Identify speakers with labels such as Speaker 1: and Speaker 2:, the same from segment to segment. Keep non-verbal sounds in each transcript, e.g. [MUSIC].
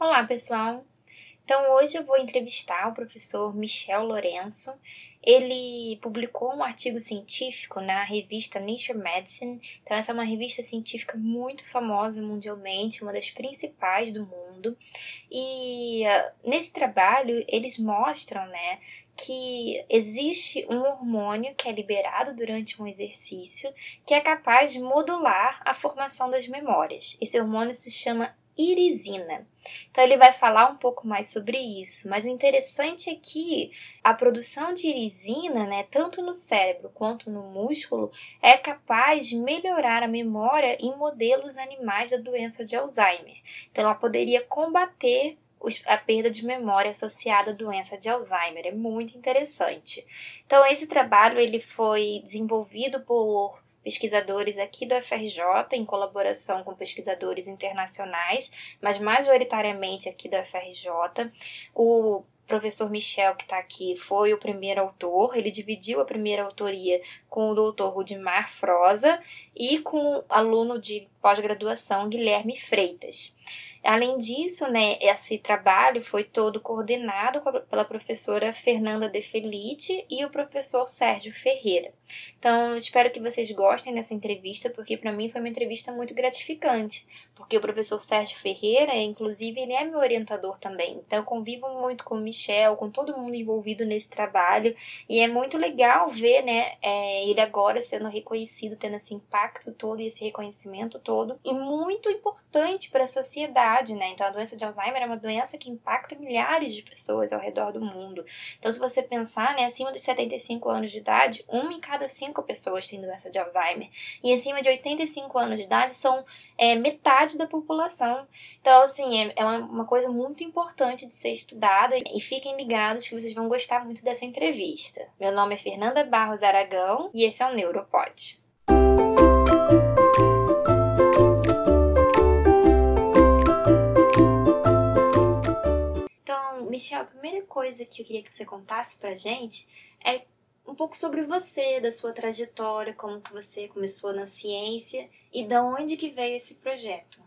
Speaker 1: Olá, pessoal! Então, hoje eu vou entrevistar o professor Michel Lourenço. Ele publicou um artigo científico na revista Nature Medicine. Então, essa é uma revista científica muito famosa mundialmente, uma das principais do mundo. E uh, nesse trabalho, eles mostram, né, que existe um hormônio que é liberado durante um exercício que é capaz de modular a formação das memórias. Esse hormônio se chama irisina. Então ele vai falar um pouco mais sobre isso, mas o interessante é que a produção de irisina, né, tanto no cérebro quanto no músculo, é capaz de melhorar a memória em modelos animais da doença de Alzheimer. Então ela poderia combater a perda de memória associada à doença de Alzheimer. É muito interessante. Então esse trabalho ele foi desenvolvido por pesquisadores aqui do FRJ, em colaboração com pesquisadores internacionais, mas majoritariamente aqui do FRJ. O professor Michel, que está aqui, foi o primeiro autor. Ele dividiu a primeira autoria com o doutor Rudimar Froza e com o aluno de pós-graduação Guilherme Freitas. Além disso, né, esse trabalho foi todo coordenado pela professora Fernanda De Felice e o professor Sérgio Ferreira. Então, espero que vocês gostem dessa entrevista, porque para mim foi uma entrevista muito gratificante, porque o professor Sérgio Ferreira, inclusive, ele é meu orientador também. Então, eu convivo muito com o Michel, com todo mundo envolvido nesse trabalho, e é muito legal ver, né, é, ele agora sendo reconhecido, tendo esse impacto todo e esse reconhecimento todo, e muito importante para a sociedade né? Então a doença de Alzheimer é uma doença que impacta milhares de pessoas ao redor do mundo. Então, se você pensar, né, acima dos 75 anos de idade, uma em cada cinco pessoas tem doença de Alzheimer. E acima de 85 anos de idade são é, metade da população. Então, assim, é, é uma, uma coisa muito importante de ser estudada. E fiquem ligados que vocês vão gostar muito dessa entrevista. Meu nome é Fernanda Barros Aragão e esse é o Neuropod. Michel, a primeira coisa que eu queria que você contasse pra gente é um pouco sobre você, da sua trajetória, como que você começou na ciência e da onde que veio esse projeto.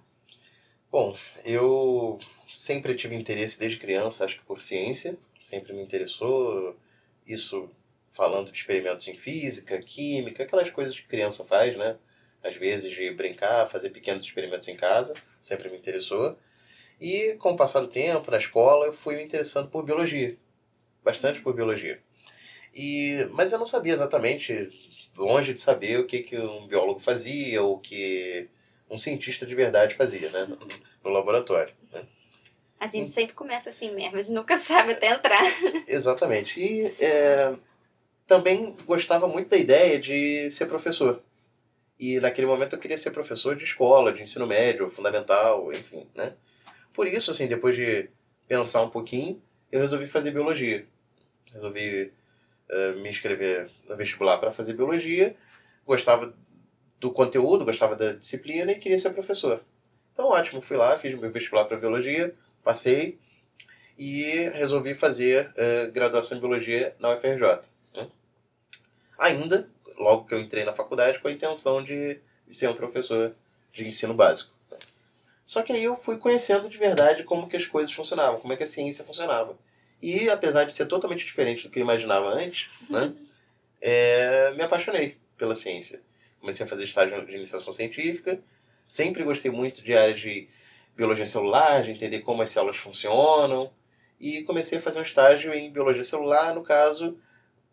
Speaker 2: Bom, eu sempre tive interesse desde criança, acho que por ciência, sempre me interessou isso falando de experimentos em física, química, aquelas coisas que criança faz, né? Às vezes de brincar, fazer pequenos experimentos em casa, sempre me interessou. E com o passar do tempo, na escola, eu fui me interessando por biologia. Bastante por biologia. E, mas eu não sabia exatamente, longe de saber o que, que um biólogo fazia ou o que um cientista de verdade fazia né, no, laboratório. Né?
Speaker 1: A gente e, sempre começa assim mesmo, a gente nunca [LAUGHS] sabe até entrar.
Speaker 2: Exatamente. E é, também gostava muito da ideia de ser professor. E naquele momento eu queria ser professor de escola, de ensino médio, fundamental, enfim, né? Por isso, assim, depois de pensar um pouquinho, eu resolvi fazer biologia. Resolvi uh, me inscrever no vestibular para fazer biologia. Gostava do conteúdo, gostava da disciplina e queria ser professor. Então, ótimo, fui lá, fiz meu vestibular para biologia, passei e resolvi fazer uh, graduação em biologia na UFRJ. Né? Ainda, logo que eu entrei na faculdade, com a intenção de, de ser um professor de ensino básico. Só que aí eu fui conhecendo de verdade como que as coisas funcionavam, como é que a ciência funcionava. E apesar de ser totalmente diferente do que eu imaginava antes, né, é, me apaixonei pela ciência. Comecei a fazer estágio de iniciação científica, sempre gostei muito de áreas de biologia celular, de entender como as células funcionam, e comecei a fazer um estágio em biologia celular, no caso,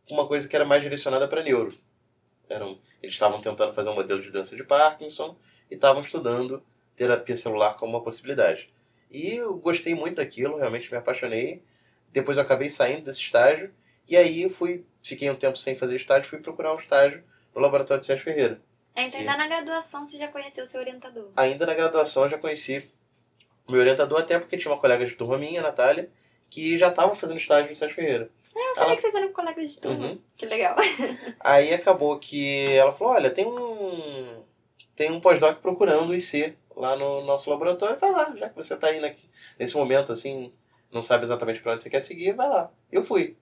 Speaker 2: uma coisa que era mais direcionada para neuro. Eram, eles estavam tentando fazer um modelo de doença de Parkinson e estavam estudando terapia celular como uma possibilidade. E eu gostei muito daquilo, realmente me apaixonei. Depois eu acabei saindo desse estágio e aí fui, fiquei um tempo sem fazer estágio, fui procurar um estágio no laboratório de Sérgio Ferreira.
Speaker 1: Então, ainda na graduação você já conheceu o seu orientador?
Speaker 2: Ainda na graduação eu já conheci o meu orientador, até porque tinha uma colega de turma minha, a Natália, que já estava fazendo estágio no Sérgio Ferreira.
Speaker 1: Ah, eu sabia ela... que vocês eram colegas de turma. Uhum. Que legal. [LAUGHS]
Speaker 2: Aí acabou que ela falou, olha, tem um tem um pós-doc procurando o IC lá no nosso laboratório, vai lá, já que você está aí nesse momento assim, não sabe exatamente para onde você quer seguir, vai lá. Eu fui.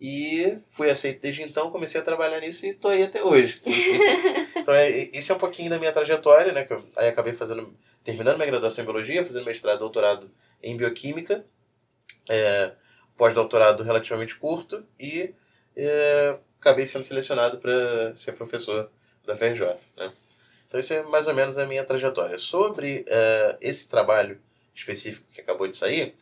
Speaker 2: E fui aceito desde então, comecei a trabalhar nisso e estou aí até hoje. [LAUGHS] então, é, esse é um pouquinho da minha trajetória, né? Que eu aí acabei fazendo, terminando minha graduação em biologia, fazendo mestrado e doutorado em bioquímica, é, pós-doutorado relativamente curto e é, acabei sendo selecionado para ser professor da FRJ. Né? Então, isso é mais ou menos a minha trajetória. Sobre é, esse trabalho específico que acabou de sair,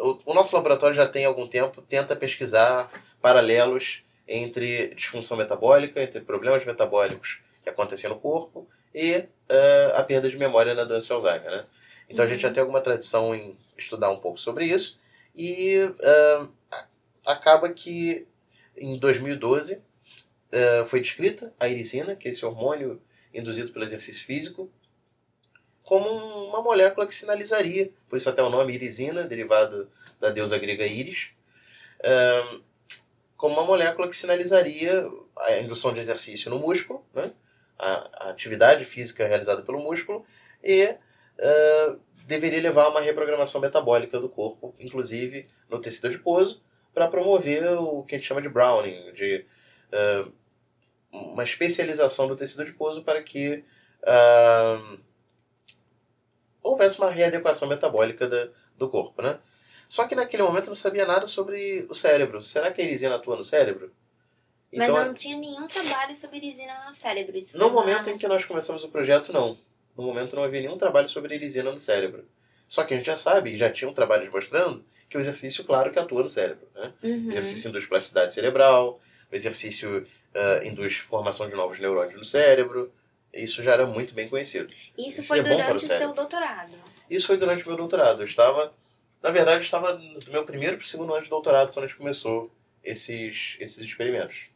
Speaker 2: o, o, nosso laboratório já tem algum tempo tenta pesquisar paralelos entre disfunção metabólica, entre problemas metabólicos que acontecem no corpo e uh, a perda de memória na doença de Alzheimer. Né? Então a gente já uhum. tem alguma tradição em estudar um pouco sobre isso e uh, acaba que em 2012 uh, foi descrita a irisina, que é esse hormônio induzido pelo exercício físico, como uma molécula que sinalizaria, por isso até o nome irisina, derivado da deusa grega Íris, como uma molécula que sinalizaria a indução de exercício no músculo, né? a, atividade física realizada pelo músculo, e deveria levar a uma reprogramação metabólica do corpo, inclusive no tecido adiposo, para promover o que a gente chama de browning, de uma especialização do tecido adiposo para que uh, houvesse uma readequação metabólica da, do corpo, né? Só que naquele momento eu não sabia nada sobre o cérebro. Será que a erisina atua no cérebro?
Speaker 1: Então, Mas não tinha nenhum trabalho sobre erisina no cérebro. Isso
Speaker 2: no momento em que nós começamos o projeto, não. No momento não havia nenhum trabalho sobre erisina no cérebro. Só que a gente já sabe, já tinha um trabalho mostrando que o exercício, claro, que atua no cérebro. Né? Uhum. O exercício induz plasticidade cerebral, o exercício uh, induz formação de novos neurônios no cérebro. Isso já era muito bem conhecido.
Speaker 1: Isso, Isso foi é durante o seu doutorado?
Speaker 2: Isso foi durante o meu doutorado. Eu estava, na verdade, eu estava no meu primeiro para o segundo ano de doutorado quando a gente começou esses, esses experimentos.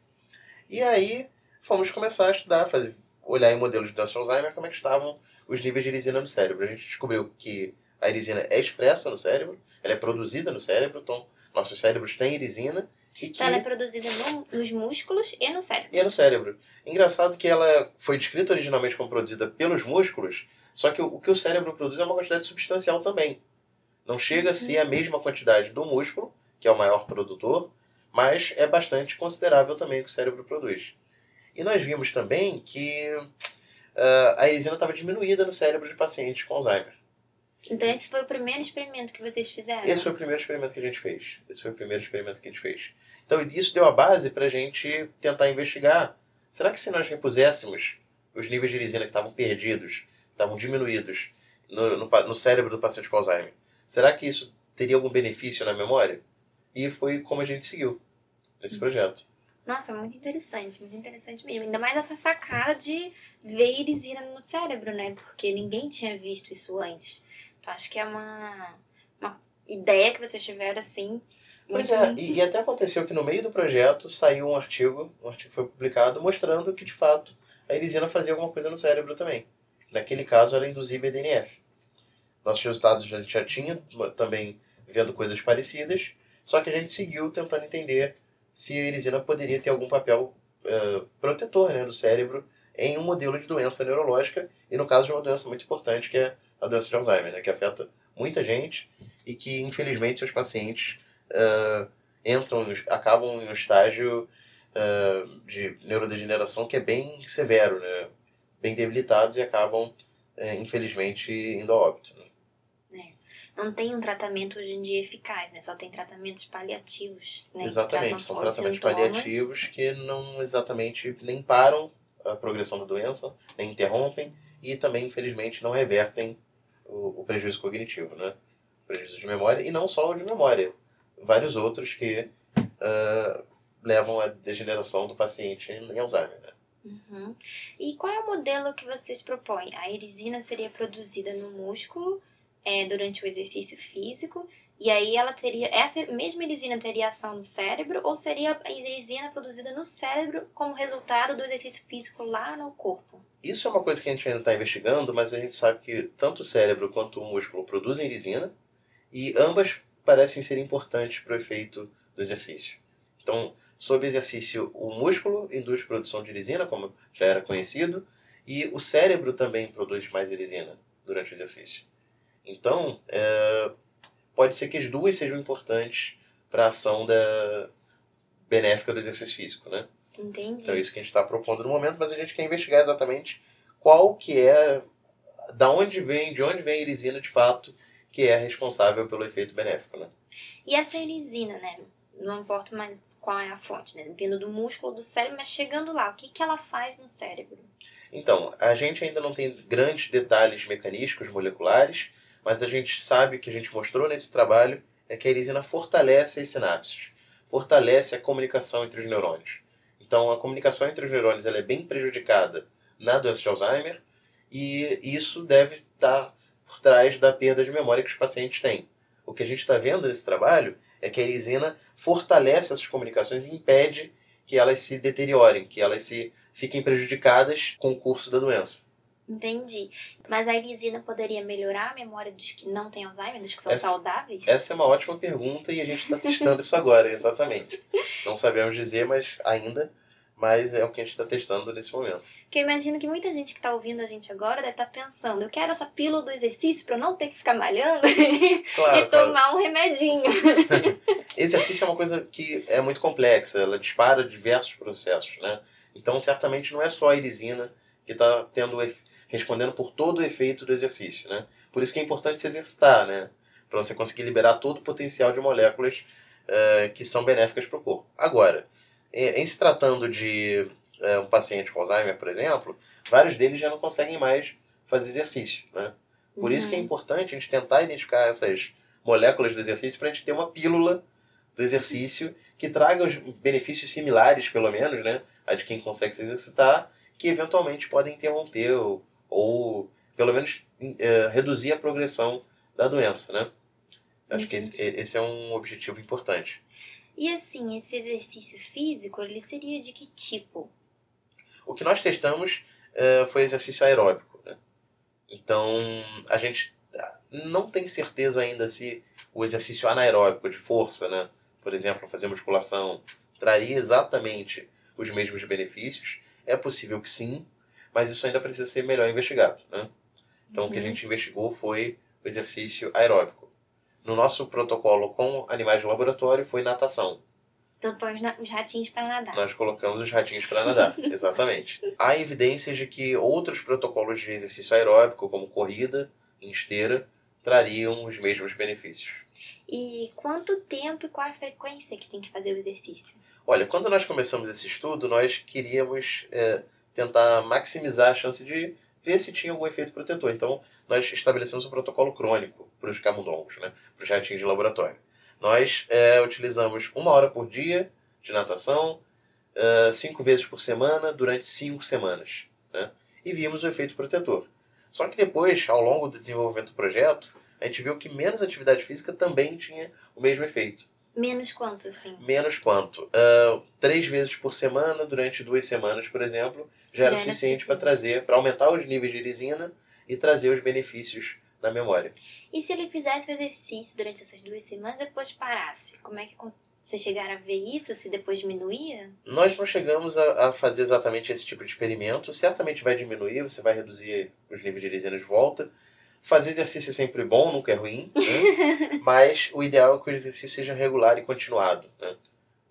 Speaker 2: E aí fomos começar a estudar, fazer, olhar em modelos de doença de Alzheimer como é que estavam os níveis de irisina no cérebro. A gente descobriu que a irisina é expressa no cérebro, ela é produzida no cérebro, então nossos cérebros têm irisina
Speaker 1: e que... Então ela é produzida no, nos músculos e no cérebro.
Speaker 2: E é no cérebro. Engraçado que ela foi descrita originalmente como produzida pelos músculos, só que o, o que o cérebro produz é uma quantidade substancial também. Não chega a ser a mesma quantidade do músculo, que é o maior produtor, mas é bastante considerável também o que o cérebro produz. E nós vimos também que uh, a erisina estava diminuída no cérebro de pacientes com Alzheimer.
Speaker 1: Então esse foi o primeiro experimento que vocês fizeram?
Speaker 2: Esse foi o primeiro experimento que a gente fez. Esse foi o primeiro experimento que a gente fez. Então isso deu a base para a gente tentar investigar. Será que se nós repuséssemos os níveis de irisina que estavam perdidos, estavam diminuídos no, no, no cérebro do paciente com Alzheimer, será que isso teria algum benefício na memória? E foi como a gente seguiu nesse projeto.
Speaker 1: Nossa, muito interessante, muito interessante mesmo. Ainda mais essa sacada de ver irisina no cérebro, né? Porque ninguém tinha visto isso antes. Então acho que é uma, uma ideia que vocês tiveram assim.
Speaker 2: Pois é, e, e, até aconteceu que no meio do projeto saiu um artigo, um artigo foi publicado mostrando que de fato a irisina fazia alguma coisa no cérebro também. Naquele caso era induzir BDNF. Nossos resultados a gente já tinha também vendo coisas parecidas, só que a gente seguiu tentando entender se a irisina poderia ter algum papel uh, protetor né, do cérebro em um modelo de doença neurológica, e no caso de uma doença muito importante que é a doença de Alzheimer, né, que afeta muita gente e que, infelizmente, seus pacientes uh, entram, acabam em um estágio uh, de neurodegeneração que é bem severo, né, bem debilitados e acabam, uh, infelizmente, indo a óbito. Né.
Speaker 1: É. Não tem um tratamento hoje em dia eficaz, né? Só tem tratamentos paliativos. Né?
Speaker 2: Exatamente, são tratamentos paliativos que não exatamente nem param a progressão da doença, nem interrompem e também, infelizmente, não revertem o, o prejuízo cognitivo, né? O prejuízo de memória, e não só o de memória, vários outros que uh, levam à degeneração do paciente em Alzheimer, né?
Speaker 1: Uhum. E qual é o modelo que vocês propõem? A erisina seria produzida no músculo é, durante o exercício físico e aí ela teria. Essa mesma irisina teria ação no cérebro ou seria a irisina produzida no cérebro como resultado do exercício físico lá no corpo?
Speaker 2: Isso é uma coisa que a gente ainda está investigando, mas a gente sabe que tanto o cérebro quanto o músculo produzem irisina e ambas parecem ser importantes para o efeito do exercício. Então, sob exercício, o músculo induz produção de irisina, como já era conhecido, e o cérebro também produz mais irisina durante o exercício. Então, é, pode ser que as duas sejam importantes para a ação da, benéfica do exercício físico, né?
Speaker 1: Entendi.
Speaker 2: Então é isso que a gente está propondo no momento, mas a gente quer investigar exatamente qual que é, da onde vem, de onde vem a irisina de fato, que é responsável pelo efeito benéfico, né?
Speaker 1: E essa irisina, né? Não importa mais qual é a fonte, né? Vindo do músculo, do cérebro, mas chegando lá, o que, que ela faz no cérebro?
Speaker 2: Então, a gente ainda não tem grandes detalhes mecanísticos moleculares, mas a gente sabe o que a gente mostrou nesse trabalho é que a irisina fortalece as sinapses, fortalece a comunicação entre os neurônios. Então, a comunicação entre os neurônios ela é bem prejudicada na doença de Alzheimer e isso deve estar por trás da perda de memória que os pacientes têm. O que a gente está vendo nesse trabalho é que a erisina fortalece essas comunicações e impede que elas se deteriorem, que elas se fiquem prejudicadas com o curso da doença.
Speaker 1: Entendi. Mas a irisina poderia melhorar a memória dos que não têm Alzheimer, dos que são
Speaker 2: Essa-
Speaker 1: saudáveis?
Speaker 2: Essa é uma ótima pergunta e a gente está testando isso agora, exatamente. [LAUGHS] Não sabemos dizer, mas ainda, mas é o que a gente está testando nesse momento.
Speaker 1: Porque eu imagino que muita gente que tá ouvindo a gente agora deve estar pensando, eu quero essa pílula do exercício pra eu não ter que ficar malhando [LAUGHS] e
Speaker 2: Claro, claro.
Speaker 1: tomar um remedinho. [LAUGHS]
Speaker 2: Exercício é uma coisa que é muito complexa, ela dispara diversos processos, né? Então, certamente não é só a irisina que está tendo respondendo por todo o efeito do exercício, né? Por isso que é importante se exercitar, né? Para você conseguir liberar todo o potencial de moléculas eh, que são benéficas para o corpo. Agora, em, se tratando de eh, um paciente com Alzheimer, por exemplo, vários deles já não conseguem mais fazer exercício, né? Por isso que é importante a gente tentar identificar essas moléculas do exercício para a gente ter uma pílula do exercício que traga os benefícios similares, pelo menos, né? A de quem consegue se exercitar, que eventualmente podem interromper ou, ou pelo menos, eh, reduzir a progressão da doença, né? Acho que esse, esse é um objetivo importante.
Speaker 1: E assim, esse exercício físico, ele seria de que tipo?
Speaker 2: O que nós testamos eh, foi exercício aeróbico. Né? Então, a gente não tem certeza ainda se o exercício anaeróbico de força, né? por exemplo, fazer musculação, traria exatamente os mesmos benefícios. É possível que sim, mas isso ainda precisa ser melhor investigado. Né? Então, o que a
Speaker 1: Uhum.
Speaker 2: gente investigou foi o exercício aeróbico. No nosso protocolo com animais de laboratório foi natação.
Speaker 1: Então põe os ratinhos pra nadar.
Speaker 2: Nós colocamos os ratinhos para nadar, [LAUGHS] exatamente. Há evidências de que outros protocolos de exercício aeróbico, como corrida em esteira, trariam os mesmos benefícios.
Speaker 1: E quanto tempo e qual a frequência que tem que fazer o exercício?
Speaker 2: Olha, quando nós começamos esse estudo, nós queríamos é, tentar maximizar a chance de ver se tinha algum efeito protetor. Então, nós estabelecemos um protocolo crônico para os camundongos, né, para os ratinhos de laboratório. Nós é, utilizamos uma hora por dia de natação, é, cinco vezes por semana, durante cinco semanas. Né, e vimos o efeito protetor. Só que depois, ao longo do desenvolvimento do projeto, a gente viu que menos atividade física também tinha o mesmo efeito.
Speaker 1: Menos quanto, assim?
Speaker 2: Menos quanto? Ah, três vezes por semana, durante duas semanas, por exemplo, já era
Speaker 1: Já era
Speaker 2: suficiente para trazer, para aumentar os níveis de irisina e trazer os benefícios na memória.
Speaker 1: E se ele fizesse o exercício durante essas duas semanas e depois parasse? Como é que vocês chegaram a ver isso? Se depois diminuía?
Speaker 2: Nós não chegamos a, a fazer exatamente esse tipo de experimento. Certamente vai diminuir, você vai reduzir os níveis de irisina de volta. Fazer exercício é sempre bom, nunca é ruim, né? [LAUGHS] mas o ideal é que o exercício seja regular e continuado. Né?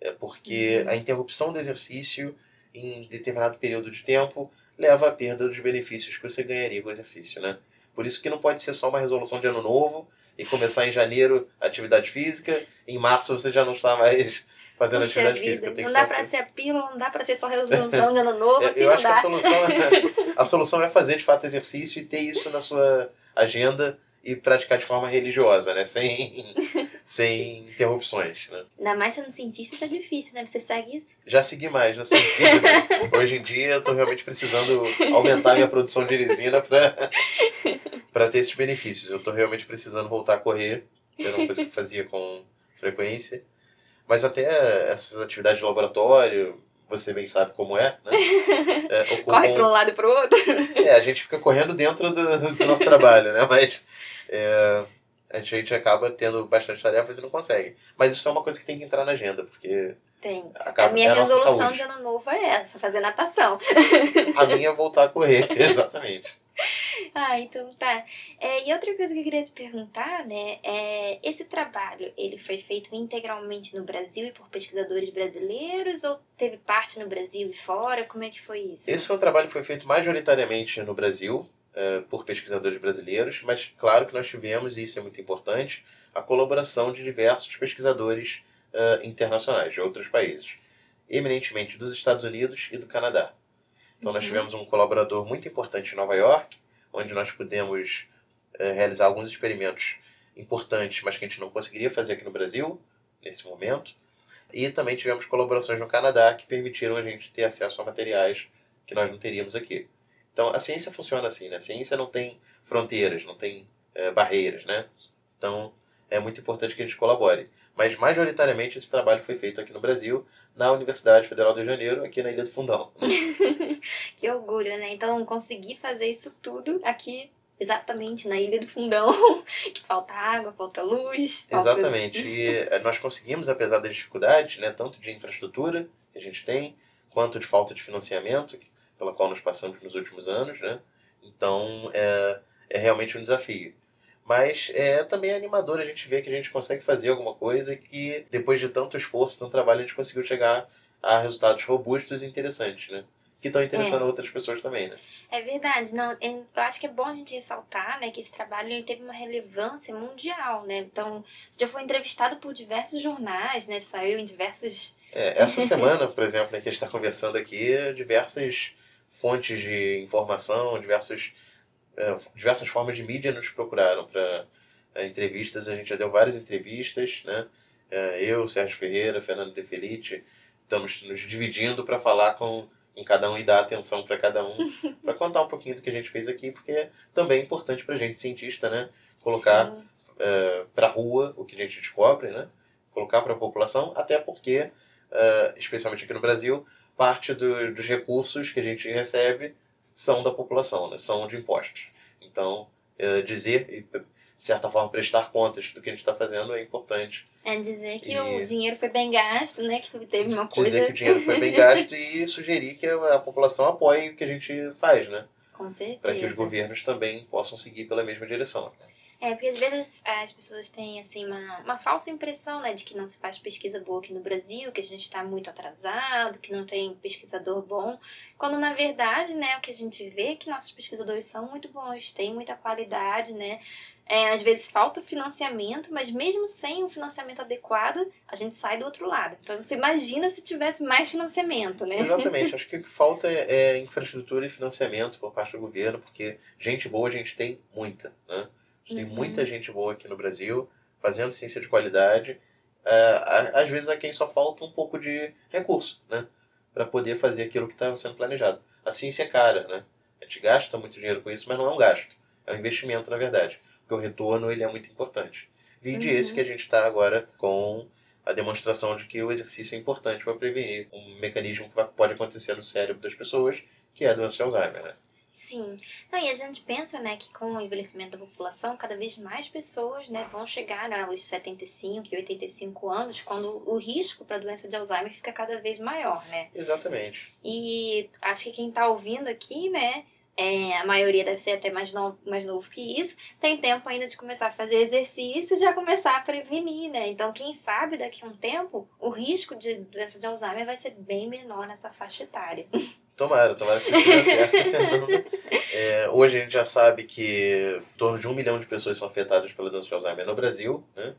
Speaker 2: É porque
Speaker 1: Uhum.
Speaker 2: a interrupção do exercício em determinado período de tempo leva à perda dos benefícios que você ganharia com o exercício. Né? Por isso que não pode ser só uma resolução de ano novo e começar em janeiro a atividade física, em março você já não está mais [LAUGHS] fazendo
Speaker 1: Puxa
Speaker 2: atividade
Speaker 1: vida,
Speaker 2: física. Tem
Speaker 1: não
Speaker 2: que
Speaker 1: dá
Speaker 2: ser
Speaker 1: pra ser a pílula, não dá pra ser só resolução de ano [LAUGHS] novo,
Speaker 2: é,
Speaker 1: assim
Speaker 2: eu acho que a
Speaker 1: dá.
Speaker 2: solução, é, [LAUGHS] a solução é fazer de fato exercício e ter isso na sua agenda e praticar de forma religiosa, né? Sem, sem interrupções. Né?
Speaker 1: Ainda mais sendo cientista, isso é difícil, né? Você segue isso?
Speaker 2: Já segui mais nessa vida. Hoje em dia eu tô realmente precisando aumentar minha produção de irisina para para ter esses benefícios. Eu tô realmente precisando voltar a correr, que era uma coisa que eu fazia com frequência. Mas até essas atividades de laboratório, você bem sabe como é, né? É, [LAUGHS] ocupam-
Speaker 1: Corre pra um lado e pro outro.
Speaker 2: É, a gente fica correndo dentro do, do nosso trabalho, né? Mas é, a gente acaba tendo bastante tarefas e não consegue. Mas isso é uma coisa que tem que entrar na agenda, porque
Speaker 1: Tem.
Speaker 2: acaba
Speaker 1: a minha
Speaker 2: é a
Speaker 1: resolução de ano novo é essa, fazer natação.
Speaker 2: A minha é voltar a correr, [LAUGHS] exatamente. [LAUGHS]
Speaker 1: ah, então tá. É, e outra coisa que eu queria te perguntar, né, é esse trabalho, ele foi feito integralmente no Brasil e por pesquisadores brasileiros ou teve parte no Brasil e fora? Como é que foi isso?
Speaker 2: Esse foi um trabalho que foi feito majoritariamente no Brasil, uh, por pesquisadores brasileiros, mas claro que nós tivemos, e isso é muito importante, a colaboração de diversos pesquisadores uh, internacionais, de outros países, eminentemente dos Estados Unidos e do Canadá. Então, nós uhum. tivemos um colaborador muito importante em Nova York, onde nós pudemos uh, realizar alguns experimentos importantes, mas que a gente não conseguiria fazer aqui no Brasil, nesse momento. E também tivemos colaborações no Canadá que permitiram a gente ter acesso a materiais que nós não teríamos aqui. Então, a ciência funciona assim, né? A ciência não tem fronteiras, não tem uh, barreiras, né? Então, é muito importante que a gente colabore. Mas, majoritariamente, esse trabalho foi feito aqui no Brasil, na Universidade Federal do Rio de Janeiro, aqui na Ilha do Fundão. [LAUGHS]
Speaker 1: que orgulho, né? Então, conseguir fazer isso tudo aqui exatamente na Ilha do Fundão, [LAUGHS] que falta água, falta luz.
Speaker 2: Falta... Exatamente. E eh, nós conseguimos, apesar das dificuldades, né, tanto de infraestrutura que a gente tem, quanto de falta de financiamento, pela qual nós passamos nos últimos anos, né? Então, é, é realmente um desafio. Mas é também é animador a gente ver que a gente consegue fazer alguma coisa que depois de tanto esforço, tanto trabalho, a gente conseguiu chegar a resultados robustos e interessantes, né? Que estão interessando é. outras pessoas também, né?
Speaker 1: É verdade. Não, eu acho que é bom a gente ressaltar, né, que esse trabalho ele teve uma relevância mundial, né? Então, você já foi entrevistado por diversos jornais, né? Saiu em diversos...
Speaker 2: É, essa [LAUGHS] semana, por exemplo, né, que a gente está conversando aqui, diversas fontes de informação, diversos é, diversas formas de mídia nos procuraram para é, entrevistas. A gente já deu várias entrevistas, né? É, eu, Sérgio Ferreira, Fernando De Felice, estamos nos dividindo para falar com, com cada um e dar atenção para cada um, [LAUGHS] para contar um pouquinho do que a gente fez aqui, porque também é importante para a gente, cientista, né? Colocar uh, para a rua o que a gente descobre, né? Colocar para a população, até porque, uh, especialmente aqui no Brasil, parte do, dos recursos que a gente recebe são da população, né? são de impostos. Então, é, dizer e, de certa forma, prestar contas do que a gente está fazendo é importante.
Speaker 1: É dizer que e o dinheiro foi bem gasto, né? Que teve uma coisa...
Speaker 2: Dizer que o dinheiro foi bem [LAUGHS] gasto e sugerir que a população apoie o que a gente faz, né?
Speaker 1: Com certeza.
Speaker 2: Para que os governos também possam seguir pela mesma direção.
Speaker 1: É, porque às vezes as pessoas têm assim uma, uma falsa impressão, né, de que não se faz pesquisa boa aqui no Brasil, que a gente está muito atrasado, que não tem pesquisador bom, quando na verdade, né, o que a gente vê é que nossos pesquisadores são muito bons, têm muita qualidade, né, é, às vezes falta financiamento, mas mesmo sem um financiamento adequado, a gente sai do outro lado. Então você imagina se tivesse mais financiamento, né?
Speaker 2: Exatamente. [LAUGHS] Acho que o que falta é, é infraestrutura e financiamento por parte do governo, porque gente boa a gente tem muita, né? Tem uhum. muita gente boa aqui no Brasil, fazendo ciência de qualidade. É, às vezes a quem só falta um pouco de recurso, né? Para poder fazer aquilo que estava sendo planejado. A ciência é cara, né? A gente gasta muito dinheiro com isso, mas não é um gasto. É um investimento, na verdade. Porque o retorno ele é muito importante. Vide uhum. esse que a gente está agora com a demonstração de que o exercício é importante para prevenir um mecanismo que pode acontecer no cérebro das pessoas, que é a doença de Alzheimer, né?
Speaker 1: Sim. Não, e a gente pensa, né, que com o envelhecimento da população, cada vez mais pessoas, né, vão chegar aos 75 e 85 anos, quando o risco para a doença de Alzheimer fica cada vez maior, né?
Speaker 2: Exatamente.
Speaker 1: E acho que quem está ouvindo aqui, né, é, a maioria deve ser até mais novo, mais novo que isso, tem tempo ainda de começar a fazer exercício e já começar a prevenir, né? Então, quem sabe daqui a um tempo, o risco de doença de Alzheimer vai ser bem menor nessa faixa etária. [LAUGHS]
Speaker 2: Tomara, tomara que seja certo, [LAUGHS] é, hoje a gente já sabe que em torno de um milhão de pessoas são afetadas pela doença de Alzheimer no Brasil. Né?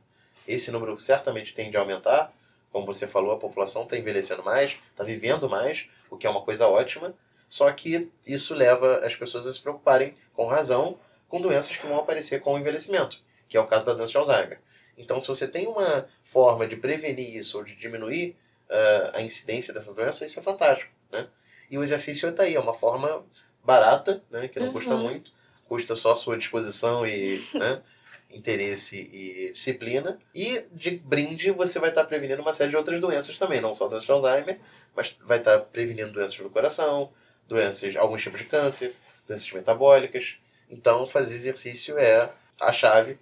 Speaker 2: Esse número certamente tende a aumentar. Como você falou, a população está envelhecendo mais, está vivendo mais, o que é uma coisa ótima. Só que isso leva as pessoas a se preocuparem, com razão, com doenças que vão aparecer com o envelhecimento, que é o caso da doença de Alzheimer. Então, se você tem uma forma de prevenir isso ou de diminuir uh, a incidência dessa doença, isso é fantástico. Né? E o exercício está aí, é uma forma barata, né, que não uhum. custa muito, custa só a sua disposição e né, interesse e disciplina. E de brinde você vai estar tá prevenindo uma série de outras doenças também, não só doenças de Alzheimer, mas vai estar tá prevenindo doenças do coração, doenças, alguns tipos de câncer, doenças metabólicas. Então, fazer exercício é a chave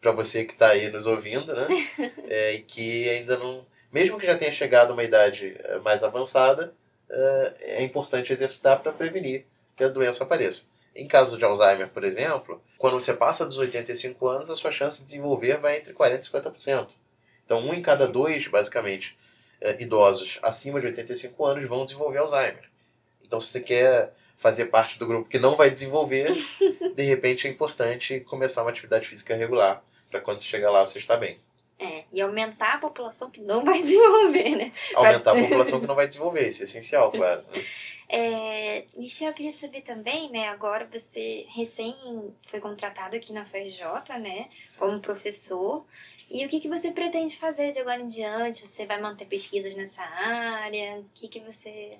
Speaker 2: para você que está aí nos ouvindo, né? [LAUGHS] é, e que ainda não, mesmo que já tenha chegado a uma idade eh, mais avançada, eh, é importante exercitar para prevenir que a doença apareça. Em caso de Alzheimer, por exemplo, quando você passa dos 85 anos, a sua chance de desenvolver vai entre 40% e 50%. Então, um em cada dois, basicamente, é, idosos acima de 85 anos vão desenvolver Alzheimer. Então, se você quer fazer parte do grupo que não vai desenvolver, [LAUGHS] de repente é importante começar uma atividade física regular, para quando você chegar lá você estar bem.
Speaker 1: É, e aumentar a população que não vai [LAUGHS] desenvolver, né?
Speaker 2: Aumentar a [LAUGHS] população que não vai desenvolver, isso é essencial, claro.
Speaker 1: É, Michel, eu queria saber também, né? Agora você recém foi contratado aqui na FJ, né? Sim. Como professor. E o que, que você pretende fazer de agora em diante? Você vai manter pesquisas nessa área? O que, que você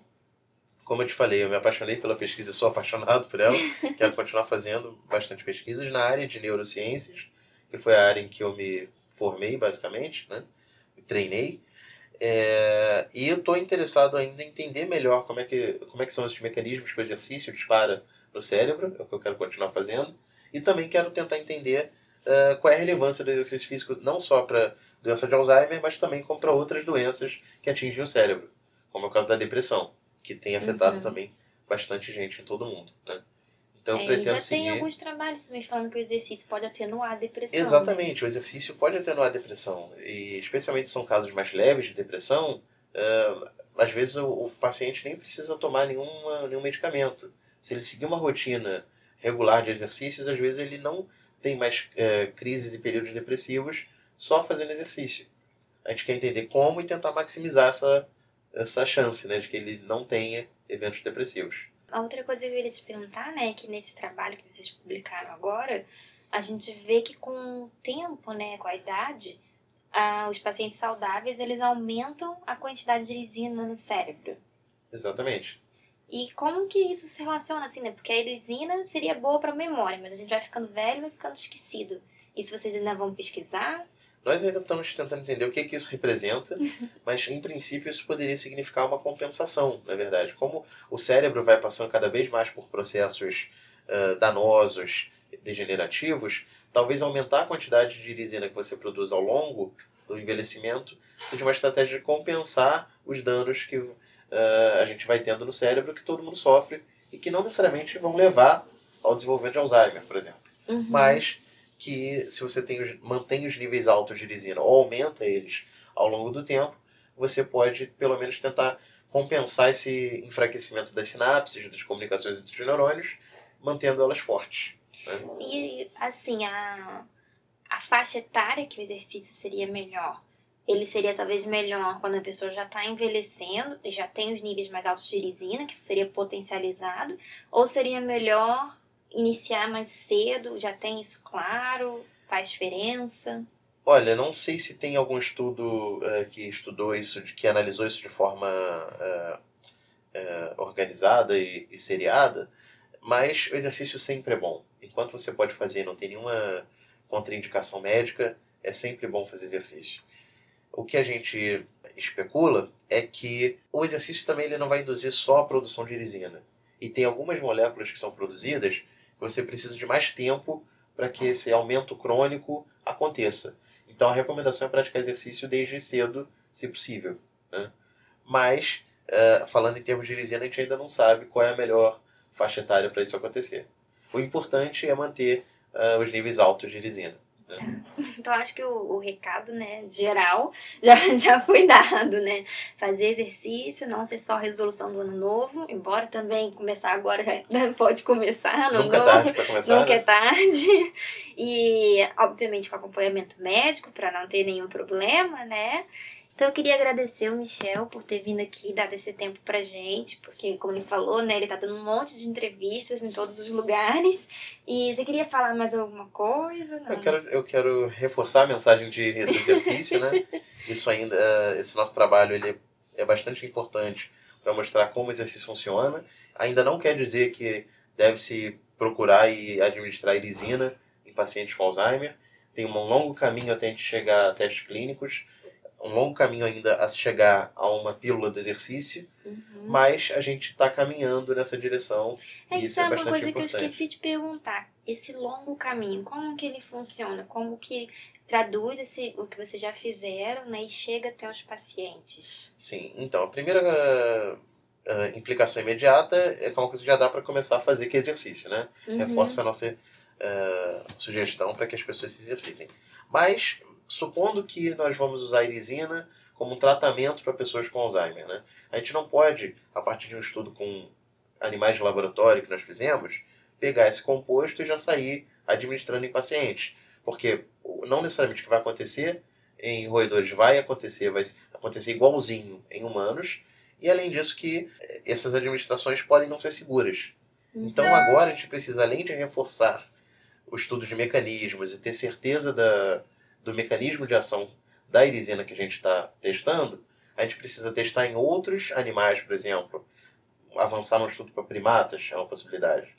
Speaker 2: como eu te falei, eu me apaixonei pela pesquisa e sou apaixonado por ela. [LAUGHS] Quero continuar fazendo bastante pesquisas na área de neurociências, que foi a área em que eu me formei, basicamente, né? Me treinei. É, e eu estou interessado ainda em entender melhor como é, que, como é que são esses mecanismos que o exercício dispara no cérebro, é o que eu quero continuar fazendo. E também quero tentar entender uh, qual é a relevância do exercício físico, não só para doença de Alzheimer, mas também para outras doenças que atingem o cérebro, como é o caso da depressão que tem afetado uhum. também bastante gente em todo mundo, né?
Speaker 1: Então é, pretendo já seguir... tem alguns trabalhos também falando que o exercício pode atenuar a depressão.
Speaker 2: Né? Exatamente, né? o exercício pode atenuar a depressão. E especialmente se são casos mais leves de depressão, uh, às vezes o, o, paciente nem precisa tomar nenhuma, nenhum medicamento. Se ele seguir uma rotina regular de exercícios, às vezes ele não tem mais uh, crises e períodos depressivos só fazendo exercício. A gente quer entender como e tentar maximizar essa, essa chance, né, de que ele não tenha eventos depressivos.
Speaker 1: A outra coisa que eu queria te perguntar, né, é que nesse trabalho que vocês publicaram agora, a gente vê que com o tempo, né, com a idade, ah, os pacientes saudáveis, eles aumentam a quantidade de lisina no cérebro.
Speaker 2: Exatamente.
Speaker 1: E como que isso se relaciona, assim, né? Porque a lisina seria boa para memória, mas a gente vai ficando velho e vai ficando esquecido. E se vocês ainda vão pesquisar?
Speaker 2: Nós ainda estamos tentando entender o que, que isso representa, [LAUGHS] mas em princípio isso poderia significar uma compensação, na verdade. Como o cérebro vai passando cada vez mais por processos uh, danosos, degenerativos, talvez aumentar a quantidade de irisina que você produz ao longo do envelhecimento seja uma estratégia de compensar os danos que uh, a gente vai tendo no cérebro, que todo mundo sofre e que não necessariamente vão levar ao desenvolvimento de Alzheimer, por exemplo. Uhum. Mas que se você tem os, mantém os níveis altos de lisina ou aumenta eles ao longo do tempo, você pode pelo menos tentar compensar esse enfraquecimento das sinapses, das comunicações entre os neurônios, mantendo elas fortes. Né?
Speaker 1: E assim, a, a faixa etária que o exercício seria melhor, ele seria talvez melhor quando a pessoa já está envelhecendo e já tem os níveis mais altos de lisina, que isso seria potencializado, ou seria melhor iniciar mais cedo? Já tem isso claro? Faz diferença?
Speaker 2: Olha, não sei se tem algum estudo uh, que estudou isso, de, que analisou isso de forma uh, uh, organizada e, e, seriada, mas o exercício sempre é bom. Enquanto você pode fazer não tem nenhuma contraindicação médica, é sempre bom fazer exercício. O que a gente especula é que o exercício também ele não vai induzir só a produção de irisina. E tem algumas moléculas que são produzidas você precisa de mais tempo para que esse aumento crônico aconteça. Então a recomendação é praticar exercício desde cedo, se possível. Né? Mas, uh, falando em termos de lisina, a gente ainda não sabe qual é a melhor faixa etária para isso acontecer. O importante é manter uh, os níveis altos de lisina.
Speaker 1: Então acho que o, o, recado, né, geral [LAUGHS] já, já foi dado, né? Fazer exercício, não ser só resolução do ano novo, embora também começar agora já [LAUGHS] pode começar
Speaker 2: no
Speaker 1: Nunca
Speaker 2: novo, é tarde começar,
Speaker 1: nunca
Speaker 2: né?
Speaker 1: é tarde. E obviamente com acompanhamento médico para não ter nenhum problema, né? Então eu queria agradecer o Michel por ter vindo aqui e dado esse tempo pra gente, porque como ele falou, né, ele tá dando um monte de entrevistas em todos os lugares. E você queria falar mais alguma coisa? Não?
Speaker 2: Eu quero, eu quero reforçar a mensagem de, do exercício, né? [LAUGHS] Isso ainda, esse nosso trabalho ele é bastante importante para mostrar como o exercício funciona. Ainda não quer dizer que deve-se procurar e administrar irisina em pacientes com Alzheimer. Tem um longo caminho até a gente chegar a testes clínicos um longo caminho ainda a chegar a uma pílula do exercício, uhum. mas a gente está caminhando nessa direção.
Speaker 1: É,
Speaker 2: e isso
Speaker 1: é,
Speaker 2: é
Speaker 1: uma coisa
Speaker 2: importante.
Speaker 1: que eu esqueci de perguntar. Esse longo caminho, como que ele funciona? Como que traduz esse, o que vocês já fizeram né, e chega até os pacientes?
Speaker 2: Sim, então, a primeira uh, implicação imediata é uma coisa que já dá para começar a fazer, que é exercício, né? Uhum. Reforça a nossa uh, sugestão para que as pessoas se exercitem. Mas, supondo que nós vamos usar irisina como um tratamento para pessoas com Alzheimer, né? A gente não pode, a partir de um estudo com animais de laboratório que nós fizemos, pegar esse composto e já sair administrando em pacientes. Porque não necessariamente o que vai acontecer em roedores vai acontecer, vai acontecer igualzinho em humanos, e além disso que essas administrações podem não ser seguras. Então uhum. agora a gente precisa, além de reforçar o estudo de mecanismos e ter certeza da, do mecanismo de ação da irisina que a gente está testando, a gente precisa testar em outros animais, por exemplo, avançar no estudo para primatas é uma possibilidade.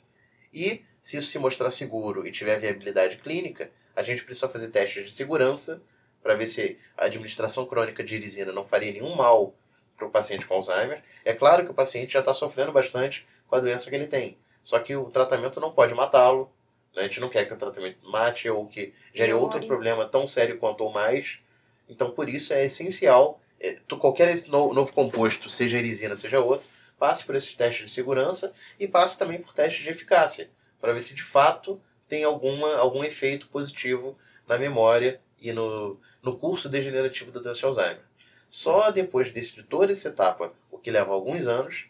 Speaker 2: E se isso se mostrar seguro e tiver viabilidade clínica, a gente precisa fazer testes de segurança para ver se a administração crônica de irisina não faria nenhum mal para o paciente com Alzheimer. É claro que o paciente já está sofrendo bastante com a doença que ele tem. Só que o tratamento não pode matá-lo. Né? A gente não quer que o tratamento mate ou que gere outro problema tão sério quanto ou mais. Então, por isso é essencial, é, qualquer novo composto, seja irisina, seja outro, passe por esses testes de segurança e passe também por testes de eficácia, para ver se de fato tem alguma, algum efeito positivo na memória e no, no curso degenerativo da doença de Alzheimer. Só depois desse, de toda essa etapa, o que leva alguns anos,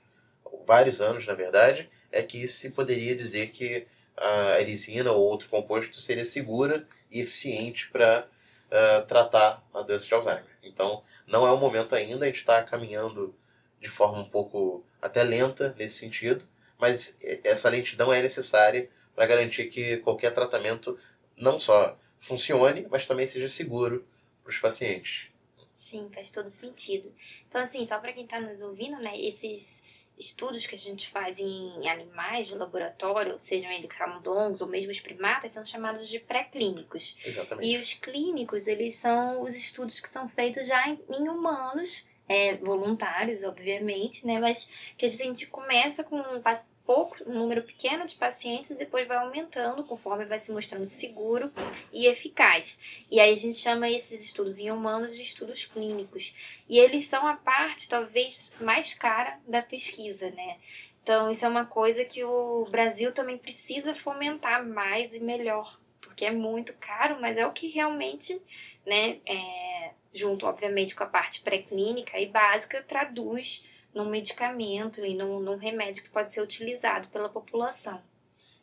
Speaker 2: vários anos na verdade, é que se poderia dizer que a erisina ou outro composto seria segura e eficiente para uh, ah, tratar a doença de Alzheimer. Então, não é o momento ainda, a gente está caminhando de forma um pouco até lenta nesse sentido, mas essa lentidão é necessária para garantir que qualquer tratamento não só funcione, mas também seja seguro para os pacientes.
Speaker 1: Sim, faz todo sentido. Então, assim, só para quem está nos ouvindo, né, esses estudos que a gente faz em animais de laboratório, sejam eles camundongos ou mesmo os primatas, são chamados de pré-clínicos.
Speaker 2: Exatamente.
Speaker 1: E os clínicos, eles são os estudos que são feitos já em, em humanos é, voluntários, obviamente, né? Mas que a gente começa com um pouco, um número pequeno de pacientes e depois vai aumentando conforme vai se mostrando seguro e eficaz. E aí a gente chama esses estudos em humanos de estudos clínicos. E eles são a parte talvez mais cara da pesquisa, né? Então isso é uma coisa que o Brasil também precisa fomentar mais e melhor, porque é muito caro, mas é o que realmente, né, é, junto, obviamente, com a parte pré-clínica e básica, traduz num medicamento e num, num remédio que pode ser utilizado pela população.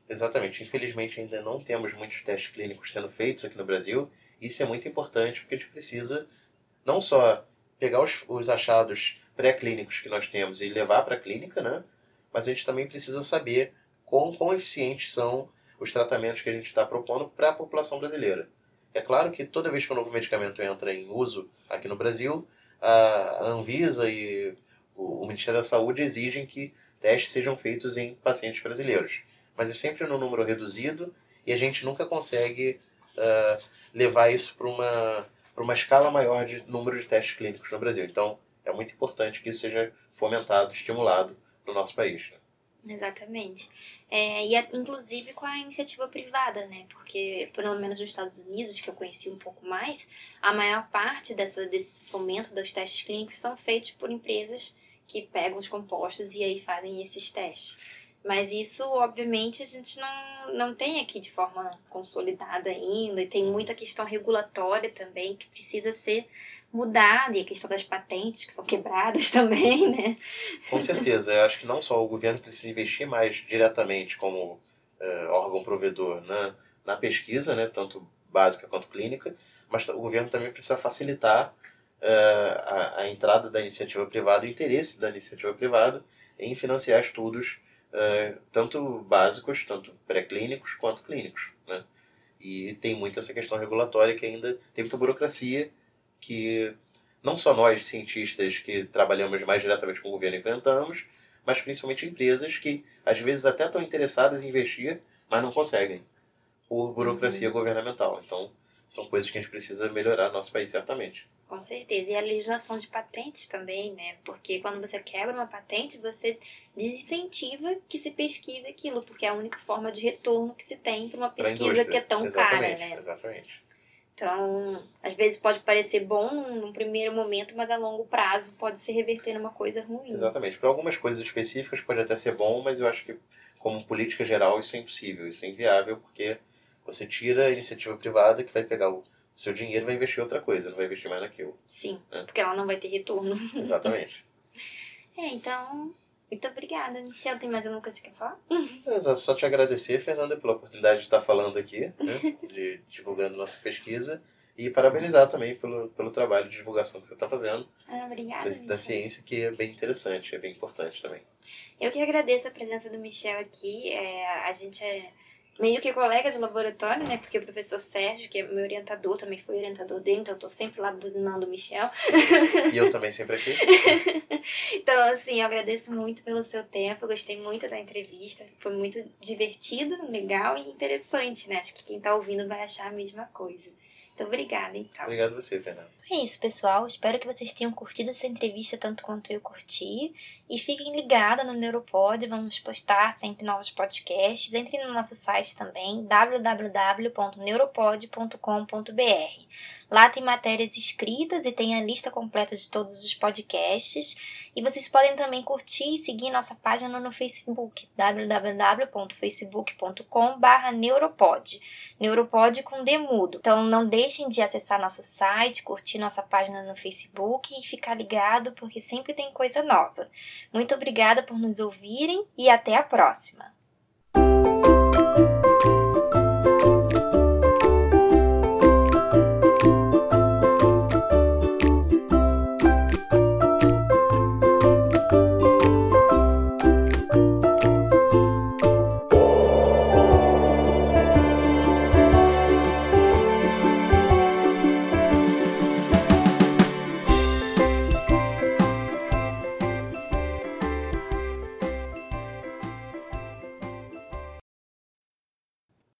Speaker 2: Exatamente. Infelizmente, ainda não temos muitos testes clínicos sendo feitos aqui no Brasil. Isso é muito importante porque a gente precisa não só pegar os, os achados pré-clínicos que nós temos e levar para a clínica, né? mas a gente também precisa saber quão, quão eficientes são os tratamentos que a gente está propondo para a população brasileira. É claro que toda vez que um novo medicamento entra em uso aqui no Brasil, a Anvisa e o Ministério da Saúde exigem que testes sejam feitos em pacientes brasileiros. Mas é sempre num número reduzido e a gente nunca consegue uh, levar isso para uma, uma escala maior de número de testes clínicos no Brasil. Então, é muito importante que isso seja fomentado, estimulado no nosso país.
Speaker 1: Exatamente. É, e inclusive com a iniciativa privada, né? Porque, pelo menos nos Estados Unidos, que eu conheci um pouco mais, a maior parte dessa, desse fomento dos testes clínicos são feitos por empresas que pegam os compostos e aí fazem esses testes. Mas isso, obviamente, a gente não, não tem aqui de forma consolidada ainda, e tem muita questão regulatória também que precisa ser mudada, e a questão das patentes que são quebradas [LAUGHS] também, né?
Speaker 2: Com certeza, eu acho que não só o governo precisa investir mais diretamente como uh, órgão provedor na, na pesquisa, né, tanto básica quanto clínica, mas o governo também precisa facilitar uh, a, a entrada da iniciativa privada, o interesse da iniciativa privada em financiar estudos uh, tanto básicos, tanto pré-clínicos quanto clínicos. Né? E tem muito essa questão regulatória que ainda tem muita burocracia que não só nós, cientistas que trabalhamos mais diretamente com o governo, enfrentamos, mas principalmente empresas que às vezes até estão interessadas em investir, mas não conseguem, por burocracia uhum. governamental. Então, são coisas que a gente precisa melhorar no nosso país, certamente.
Speaker 1: Com certeza. E a legislação de patentes também, né? Porque quando você quebra uma patente, você desincentiva que se pesquise aquilo, porque é a única forma de retorno que se tem para uma pesquisa que é tão cara, né?
Speaker 2: Exatamente.
Speaker 1: Então, às vezes pode parecer bom num primeiro momento, mas a longo prazo pode se reverter numa coisa ruim.
Speaker 2: Exatamente. Para algumas coisas específicas pode até ser bom, mas eu acho que, como política geral, isso é impossível, isso é inviável, porque você tira a iniciativa privada que vai pegar o seu dinheiro e vai investir em outra coisa, não vai investir mais naquilo.
Speaker 1: Sim, né? porque ela não vai ter retorno.
Speaker 2: Exatamente. [LAUGHS]
Speaker 1: é, então, muito obrigada, Michel. Tem mais alguma coisa que quer falar?
Speaker 2: Exato, só te agradecer, Fernanda, pela oportunidade de estar falando aqui, né? [LAUGHS] de, divulgando nossa pesquisa. E parabenizar também pelo, pelo trabalho de divulgação que você está fazendo.
Speaker 1: Ah, obrigada.
Speaker 2: Da, da, ciência, que é bem interessante, é bem importante também.
Speaker 1: Eu que agradeço a presença do Michel aqui. É, a gente é meio que colega de laboratório, né? Porque o professor Sérgio, que é meu orientador, também foi orientador dele, então eu tô sempre lá buzinando o Michel.
Speaker 2: E eu também sempre aqui. [LAUGHS]
Speaker 1: então, assim, eu agradeço muito pelo seu tempo, eu gostei muito da entrevista, foi muito divertido, legal e interessante, né? Acho que quem tá ouvindo vai achar a mesma coisa. Então, obrigada, então.
Speaker 2: Obrigado você, Fernanda.
Speaker 1: É isso, pessoal. Espero que vocês tenham curtido essa entrevista tanto quanto eu curti. E fiquem ligados no Neuropod, vamos postar sempre novos podcasts. Entrem no nosso site também, www.neuropod.com.br. Lá tem matérias escritas e tem a lista completa de todos os podcasts. E vocês podem também curtir e seguir nossa página no Facebook, www.facebook.com.br neuropod. Neuropod com demudo. Então não deixem de acessar nosso site, curtir nossa página no Facebook e ficar ligado porque sempre tem coisa nova. Muito obrigada por nos ouvirem e até a próxima!